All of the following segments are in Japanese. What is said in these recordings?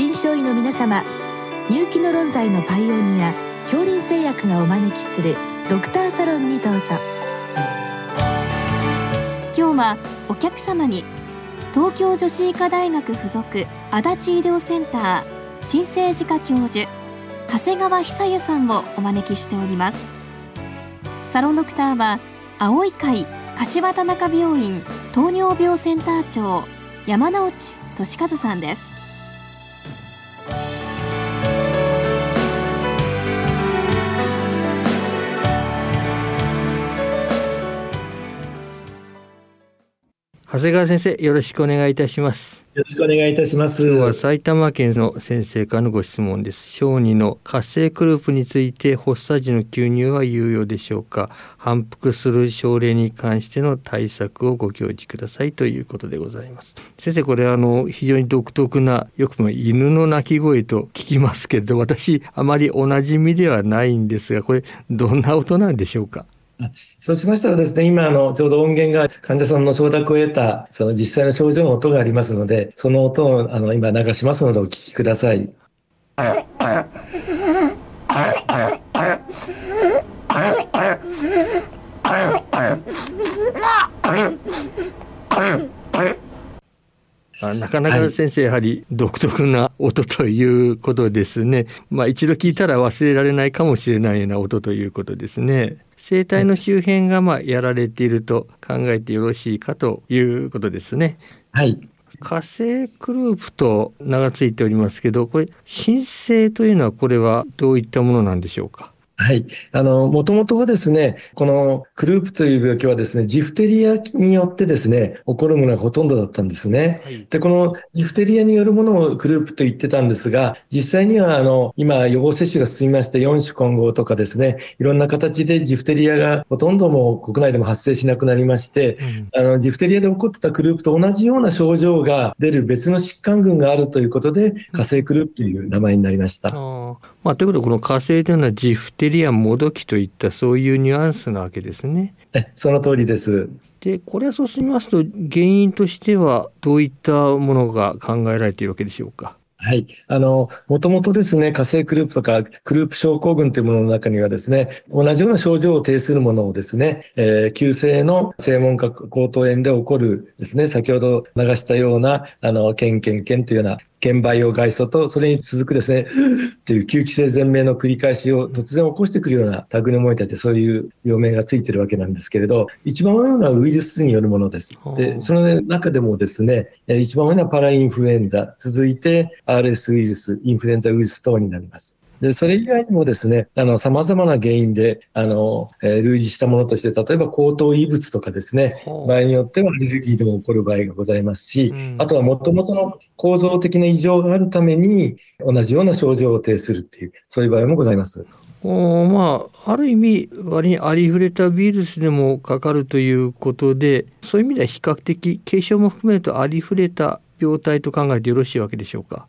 臨床医の皆様入気の論剤のパイオニア恐林製薬がお招きするドクターサロンにどうぞ。今日はお客様に東京女子医科大学附属足立医療センター新生児科教授長谷川久也さんをお招きしております。サロンドクターは青い会柏田中病院糖尿病センター長山内俊和さんです。長谷川先生よろしくお願いいたします。よろしくお願いいたします。今日は埼玉県の先生からのご質問です。小児の活性クループについて発作時の吸入は有用でしょうか。反復する症例に関しての対策をご教示くださいということでございます。先生これあの非常に独特なよく犬の鳴き声と聞きますけど私あまりおなじみではないんですがこれどんな音なんでしょうか？そうしましたらですね、今、あの、ちょうど音源が患者さんの承諾を得た、その実際の症状の音がありますので、その音を、あの、今流しますのでお聞きください。あなかなか先生、やはり独特な音ということですね。まあ一度聞いたら忘れられないかもしれないような音ということですね。声帯の周辺がまあやられていると考えてよろしいかということですね。はい。火星クループと名が付いておりますけど、これ申請というのはこれはどういったものなんでしょうか？はい。あの、もともとはですね、このクループという病気はですね、ジフテリアによってですね、起こるものがほとんどだったんですね。はい、で、このジフテリアによるものをクループと言ってたんですが、実際には、あの、今、予防接種が進みまして、4種混合とかですね、いろんな形でジフテリアがほとんども国内でも発生しなくなりまして、うん、あの、ジフテリアで起こってたクループと同じような症状が出る別の疾患群があるということで、火星クループという名前になりました。あまあ、ということで、この火星というのはジフテリアもどきといったそういうニュアンスなわけですね。その通りです。でこれはそうしますと原因としてはどういったものが考えられているわけでしょうか？はい。あの、もともとですね、火星クループとかクループ症候群というものの中にはですね、同じような症状を呈するものをですね、えー、急性の正門核口頭炎で起こるですね、先ほど流したような、あの、ケンケンケンというような腱培養外素と、それに続くですね、っていう吸気性全鳴の繰り返しを突然起こしてくるようなタグネモイタってそういう病名がついてるわけなんですけれど、一番多いのはウイルスによるものです。で、その中でもですね、一番多いのはパラインフルエンザ、続いて RS ウイルス、インフルエンザウイルス等になります。で、それ以外にもですね、あの、様々な原因で、あの、えー、類似したものとして、例えば高等異物とかですね、場合によってはアレルギーでも起こる場合がございますし、うん、あとは元々の構造的な異常があるために、同じような症状を呈するっていう、そういう場合もございます。おまあ、ある意味割にありふれたウイルスでもかかるということでそういう意味では比較的軽症も含めるとありふれた病態と考えてよろしいわけでしょうか？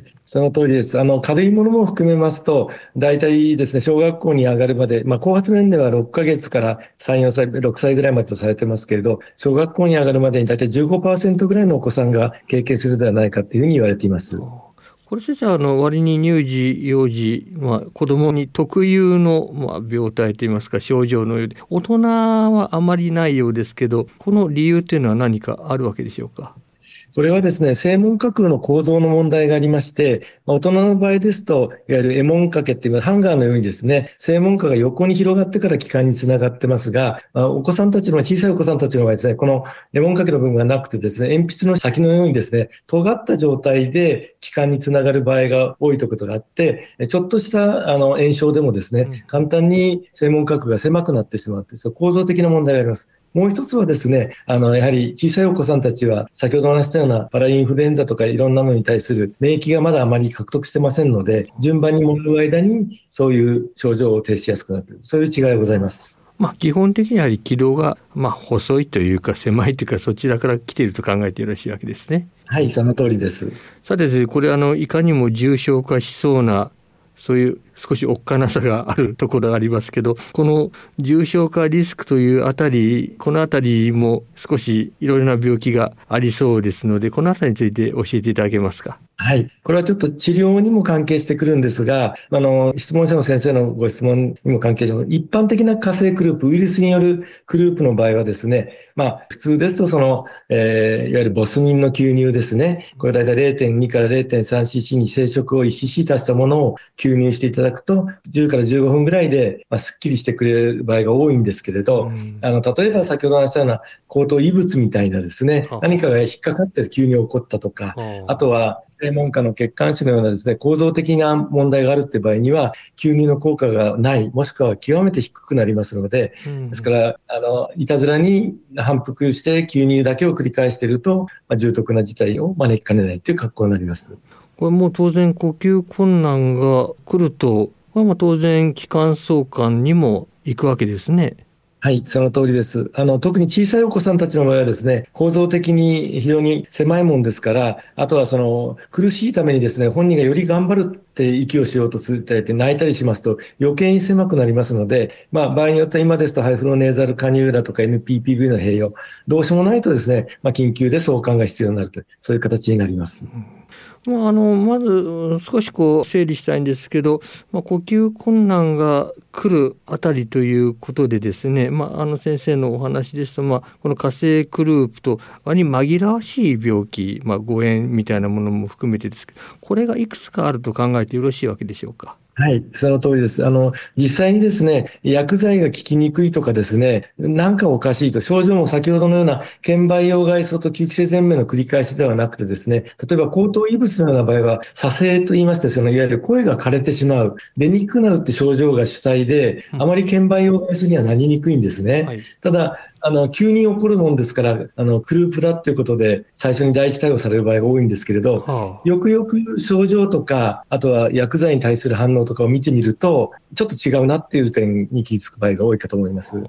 その通りです。あの、軽いものも含めますと、大体ですね、小学校に上がるまで、まあ、後発年齢は6ヶ月から3、4歳、6歳ぐらいまでとされてますけれど、小学校に上がるまでに大体15%ぐらいのお子さんが経験するではないかというふうに言われています。これ先生あの割に乳児幼児、まあ、子どもに特有の、まあ、病態といいますか症状のようで大人はあまりないようですけどこの理由というのは何かあるわけでしょうか？これはですね、正門架の構造の問題がありまして、大人の場合ですと、いわゆるエモン掛けっていうハンガーのようにですね、正門架が横に広がってから気管につながってますが、お子さんたちの、小さいお子さんたちの場合ですね、このエモン掛けの部分がなくてですね、鉛筆の先のようにですね、尖った状態で気管につながる場合が多いということがあって、ちょっとしたあの炎症でもですね、簡単に正門角が狭くなってしまうという構造的な問題があります。もう一つはですね、あの、やはり小さいお子さんたちは、先ほどお話したようなパラインフルエンザとかいろんなものに対する免疫がまだあまり獲得してませんので、順番に戻る間にそういう症状を呈しやすくなっている。そういう違いがございます。まあ、基本的にやはり軌道が、まあ、細いというか狭いというかそちらから来ていると考えてよろしいわけですね。はい、その通りです。さて、これあのいかにも重症化しそうなそういう少しおっかなさがあるところがありますけどこの重症化リスクというあたりこのあたりも少しいろいろな病気がありそうですのでこのあたりについて教えていただけますか？はい。これはちょっと治療にも関係してくるんですが、あの、質問者の先生のご質問にも関係して、一般的な火星クループ、ウイルスによるクループの場合はですね、まあ、普通ですと、その、えー、いわゆるボスミンの吸入ですね。これ大体0.2から 0.3cc に生殖を 1cc 足したものを吸入していただくと、10から15分ぐらいで、まあ、すっきりしてくれる場合が多いんですけれど、あの、例えば先ほど話したような口頭異物みたいなですね、何かが引っかかって吸入起こったとか、あ。とは、専門家の血管腫のようなですね、構造的な問題があるっていう場合には、吸入の効果がない、もしくは極めて低くなりますので、うん、ですから、あの、いたずらに反復して吸入だけを繰り返していると、まあ、重篤な事態を招きかねないという格好になります。これも当然呼吸困難が来ると、まあ、当然気管相関にも行くわけですね。はい、その通りです。あの、特に小さいお子さんたちの場合はですね、構造的に非常に狭いもんですから、あとはその、苦しいためにですね、本人がより頑張るって息をしようとするって泣いたりしますと余計に狭くなりますので、まあ、場合によっては今ですとハイフロネーザル加入だとか NPPV の併用、どうしようもないとですね、まあ、緊急で送還が必要になると、そういう形になります。まあ、あのまず少しこう整理したいんですけど、まあ、呼吸困難が来るあたりということでですね、まあ、あの先生のお話ですと、まあ、この火星クループと割に紛らわしい病気、まあ、誤嚥みたいなものも含めてですけどこれがいくつかあると考えてよろしいわけでしょうか。はい、その通りです。あの、実際にですね、薬剤が効きにくいとかですね、なんかおかしいと、症状も先ほどのような腱培養外層と吸気性全面の繰り返しではなくてですね、例えば口頭異物のような場合は、左性と言いまして、そのいわゆる声が枯れてしまう、出にくくなるって症状が主体で、あまり腱培養外層にはなりにくいんですね。はい、ただ、あの、急に起こるもんですから、あの、クループだということで、最初に第一対応される場合が多いんですけれど、はあ、よくよく症状とか、あとは薬剤に対する反応とかを見てみると、ちょっと違うなっていう点に気づく場合が多いかと思います。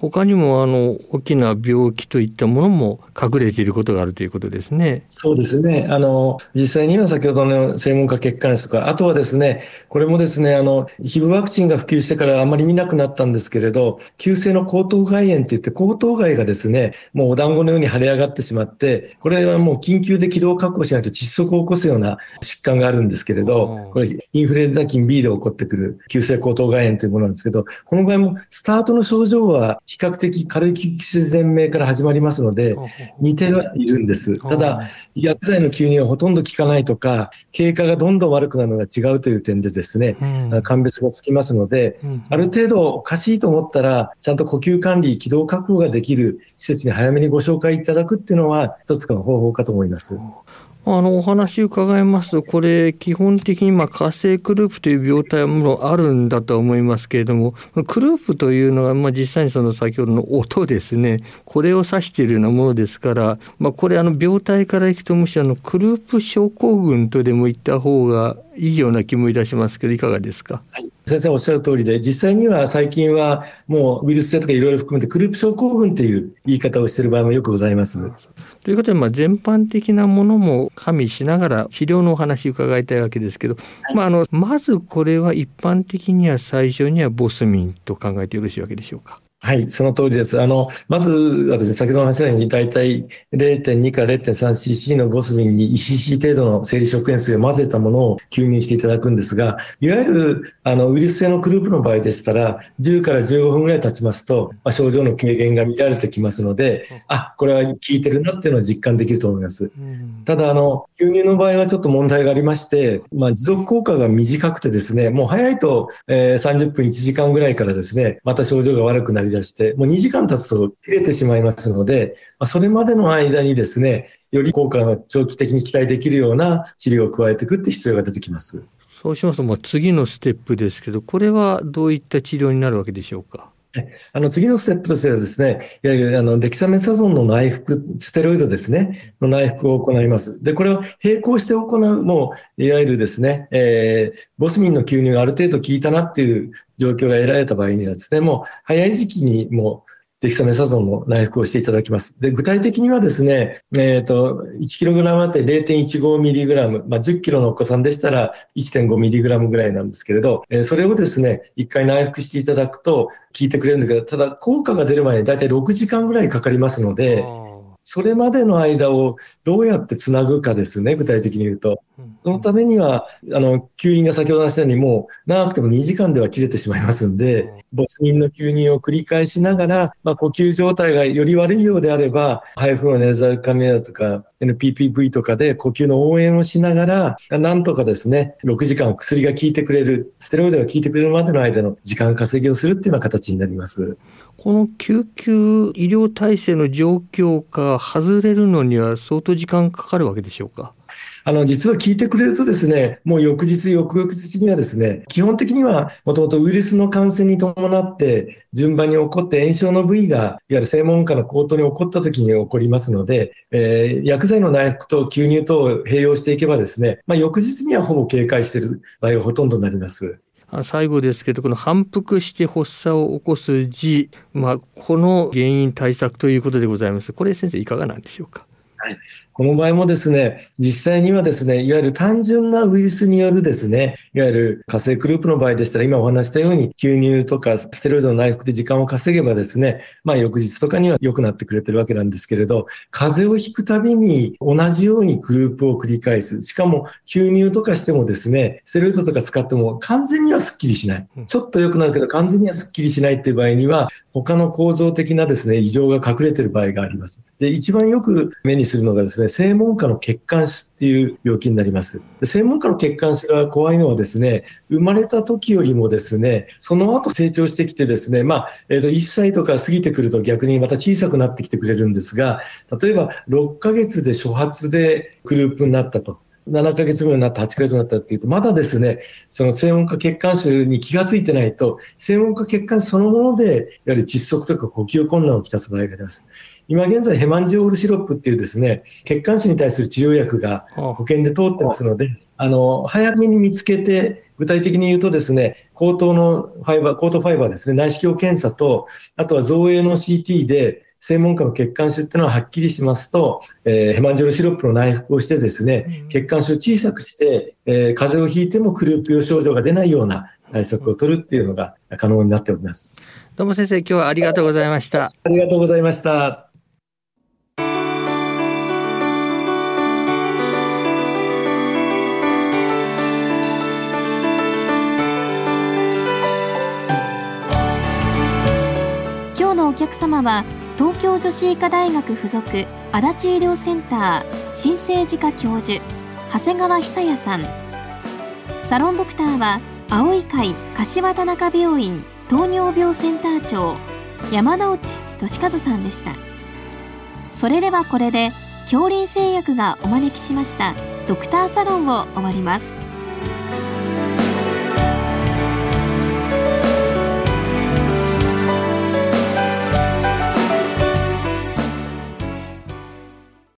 他にもあの大きな病気といったものも隠れていることがあるということですね。そうですね。あの実際には先ほどの専門家血管質とか、あとはですね、これもですね、あの皮膚ワクチンが普及してからあまり見なくなったんですけれど、急性の喉頭蓋炎っていって喉頭蓋がですね、もうお団子のように腫れ上がってしまって、これはもう緊急で気道確保しないと窒息を起こすような疾患があるんですけれど、これインフルエンザ菌 B で起こってくる急性喉頭蓋炎というものなんですけど、この場合もスタートの症状は比較的軽い気気全命から始まりますので、似てはいるんです。ただ、薬剤の吸入はほとんど効かないとか、経過がどんどん悪くなるのが違うという点でですね、うん、鑑別がつきますので、うん、ある程度おかしいと思ったら、ちゃんと呼吸管理、気道確保ができる施設に早めにご紹介いただくっていうのは、一つの方法かと思います。あのお話伺いますとこれ基本的にまあ火星クループという病態はもあるんだと思いますけれどもクループというのはまあ実際にその先ほどの音ですねこれを指しているようなものですから、まあ、これあの病態からいくとむしろあのクループ症候群とでも言った方がいいような気もいたしますけどいかがですか？はい先生おっしゃる通りで、実際には最近はもうウイルス性とかいろいろ含めてクループ症候群という言い方をしている場合もよくございます。ということで、まあ、全般的なものも加味しながら治療のお話伺いたいわけですけど、はい、まあ、あのまずこれは一般的には最初にはボスミンと考えてよろしいわけでしょうか？はい、その通りです。あの、まずはですね、先ほどの話したように、大体0.2から 0.3cc のボスミンに 1cc 程度の生理食塩水を混ぜたものを吸入していただくんですが、いわゆるあのウイルス性のクループの場合でしたら、10から15分ぐらい経ちますと、まあ、症状の軽減が見られてきますので、あ、これは効いてるなっていうのは実感できると思います。ただ、あの、吸入の場合はちょっと問題がありまして、まあ、持続効果が短くてですね、もう早いと、えー、30分1時間ぐらいからですね、また症状が悪くなりり出して、もう2時間経つと切れてしまいますので、それまでの間にですね、より効果が長期的に期待できるような治療を加えていくって必要が出てきます。そうしますと、まあ、次のステップですけど、これはどういった治療になるわけでしょうか？あの次のステップとしてはですね、いわゆるあのデキサメサゾンの内服、ステロイドですね、の内服を行います。で、これを並行して行う、もう、いわゆるですね、えー、ボスミンの吸入がある程度効いたなっていう状況が得られた場合にはですね、もう早い時期にもデキサメサゾンの内服をしていただきます。で、具体的にはですね、えっ、ー、と、1kg あたり 0.15mg、まあ、10kg のお子さんでしたら 1.5mg ぐらいなんですけれど、えー、それをですね、1回内服していただくと効いてくれるんだけど、ただ効果が出る前に大体6時間ぐらいかかりますので、それまでの間をどうやってつなぐかですね、具体的に言うと。そのためには、あの、吸引が先ほど話したように、もう長くても2時間では切れてしまいますんで、ボスミンの吸入を繰り返しながら、まあ、呼吸状態がより悪いようであれば、ハイフロネザルカメラとか、NPPV とかで呼吸の応援をしながら、なんとかですね、6時間薬が効いてくれる、ステロイドが効いてくれるまでの間の時間稼ぎをするっていうような形になります。この救急医療体制の状況か外れるのには相当時間かかるわけでしょうか？あの、実は聞いてくれるとですね、もう翌日、翌々日にはですね、基本的にはもともとウイルスの感染に伴って順番に起こって炎症の部位が、いわゆる専門家の口頭に起こった時に起こりますので、えー、薬剤の内服と吸入等を併用していけばですね、まあ、翌日にはほぼ警戒している場合がほとんどになります。最後ですけど、この反復して発作を起こす時、まあ、この原因対策ということでございます。これ先生いかがなんでしょうか？はい。この場合もですね、実際にはですね、いわゆる単純なウイルスによるですね、いわゆる火星グループの場合でしたら、今お話したように、吸入とかステロイドの内服で時間を稼げばですね、まあ翌日とかには良くなってくれてるわけなんですけれど、風邪をひくたびに同じようにグループを繰り返す。しかも吸入とかしてもですね、ステロイドとか使っても完全にはスッキリしない。ちょっと良くなるけど完全にはスッキリしないっていう場合には、他の構造的なですね、異常が隠れてる場合があります。で、一番よく目にするのがですね、専門家の血管腫っていう病気になります。で専門家の血管腫が怖いのはですね、生まれた時よりもですね、その後成長してきてですね、まあ、えっ、ー、と、1歳とか過ぎてくると逆にまた小さくなってきてくれるんですが、例えば6ヶ月で初発でグループになったと。7ヶ月ぐらいになって8ヶ月になったっていうと、まだですね、その専門家血管腫に気がついてないと、専門家血管そのもので、やはり窒息とか呼吸困難をきたす場合があります。今現在、ヘマンジオールシロップっていうですね、血管腫に対する治療薬が保険で通ってますので、あの、早めに見つけて、具体的に言うとですね、口頭のファイバー、口頭ファイバーですね、内視鏡検査と、あとは造影の CT で、専門家の血管腫っていうのははっきりしますと、えー、ヘマンジオルシロップの内服をしてですね、血管腫を小さくして、えー、風邪をひいてもクループ用症状が出ないような対策を取るっていうのが可能になっております。どうも先生、今日はありがとうございました。ありがとうございました。お客様は東京女子医科大学附属足立医療センター新生児科教授長谷川久也さん。サロンドクターは青い会柏田中病院糖尿病センター長山内俊和さんでした。それではこれで恐林製薬がお招きしましたドクターサロンを終わります。